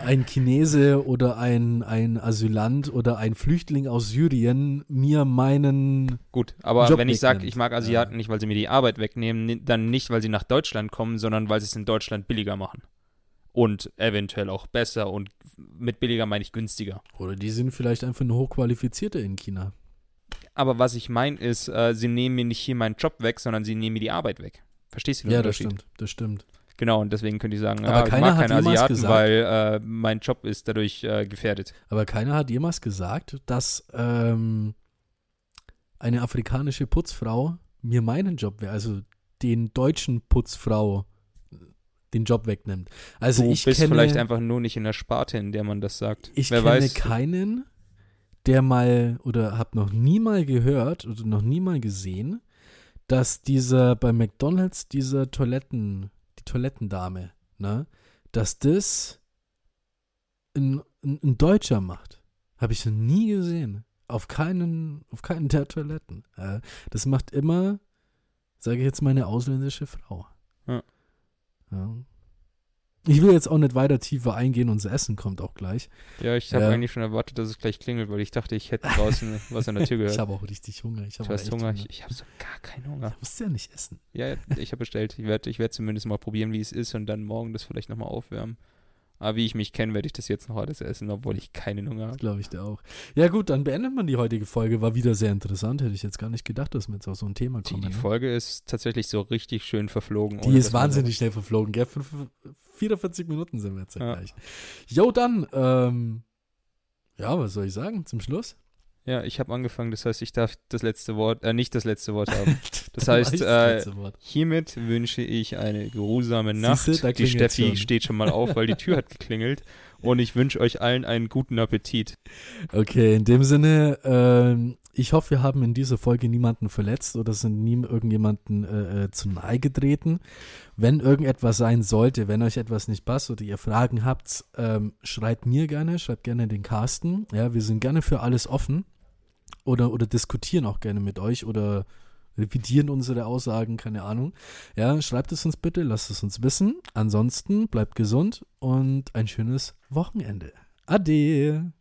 ein Chinese oder ein, ein Asylant oder ein Flüchtling aus Syrien mir meinen. Gut, aber Job wenn ich sage, ich mag Asiaten nicht, weil sie mir die Arbeit wegnehmen, dann nicht, weil sie nach Deutschland kommen, sondern weil sie es in Deutschland billiger machen. Und eventuell auch besser und mit billiger meine ich günstiger. Oder die sind vielleicht einfach nur hochqualifizierte in China. Aber was ich meine ist, äh, sie nehmen mir nicht hier meinen Job weg, sondern sie nehmen mir die Arbeit weg. Verstehst du den Ja, das Unterschied? stimmt, das stimmt. Genau, und deswegen könnte ich sagen, Aber ja, ich keiner mag hat keine Asiaten, gesagt- weil äh, mein Job ist dadurch äh, gefährdet. Aber keiner hat jemals gesagt, dass ähm, eine afrikanische Putzfrau mir meinen Job, we- also den deutschen Putzfrau, den Job wegnimmt. Also du ich bist kenne, vielleicht einfach nur nicht in der Sparte, in der man das sagt. Ich Wer kenne weiß, keinen, der mal oder habe noch nie mal gehört oder noch nie mal gesehen, dass dieser bei McDonalds dieser Toiletten, die Toilettendame, ne, dass das ein, ein, ein Deutscher macht. Habe ich noch nie gesehen. Auf keinen, auf keinen der Toiletten. Das macht immer, sage ich jetzt mal, eine ausländische Frau. Ja. Ja. Ich will jetzt auch nicht weiter tiefer eingehen, unser Essen kommt auch gleich. Ja, ich habe Ja. eigentlich schon erwartet, dass es gleich klingelt, weil ich dachte, ich hätte draußen was an der Tür gehört. Ich habe auch richtig Hunger. Ich Du habe hast echt Hunger? Ich, ich habe so gar keinen Hunger. Ich muss ja nicht essen. Ja, ja, ich habe bestellt. Ich werde ich werd zumindest mal probieren, wie es ist und dann morgen das vielleicht nochmal aufwärmen. Aber wie ich mich kenne, werde ich das jetzt noch alles essen, obwohl ich keine Hunger habe. Glaube ich dir auch. Ja, gut, dann beendet man die heutige Folge. War wieder sehr interessant. Hätte ich jetzt gar nicht gedacht, dass wir jetzt auf so ein Thema Die, kommen. die ne? Folge ist tatsächlich so richtig schön verflogen. Die ist wahnsinnig schnell verflogen, gell? Fünf- 44 Minuten sind wir jetzt Ja. gleich. Jo, dann, ähm, ja, was soll ich sagen zum Schluss? Ja, ich habe angefangen, das heißt, ich darf das letzte Wort, äh, nicht das letzte Wort haben. Das heißt, äh. Hiermit wünsche ich eine geruhsame Nacht. Siehste, die Steffi schon. steht schon mal auf, weil die Tür hat geklingelt. Und ich wünsche euch allen einen guten Appetit. Okay, in dem Sinne, ähm, ich hoffe, wir haben in dieser Folge niemanden verletzt oder sind nie irgendjemanden äh, äh, zu nahe getreten. Wenn irgendetwas sein sollte, wenn euch etwas nicht passt oder ihr Fragen habt, ähm, schreibt mir gerne, schreibt gerne den Carsten. Ja, wir sind gerne für alles offen oder, oder diskutieren auch gerne mit euch oder revidieren unsere Aussagen, keine Ahnung. Ja, schreibt es uns bitte, lasst es uns wissen. Ansonsten bleibt gesund und ein schönes Wochenende. Ade.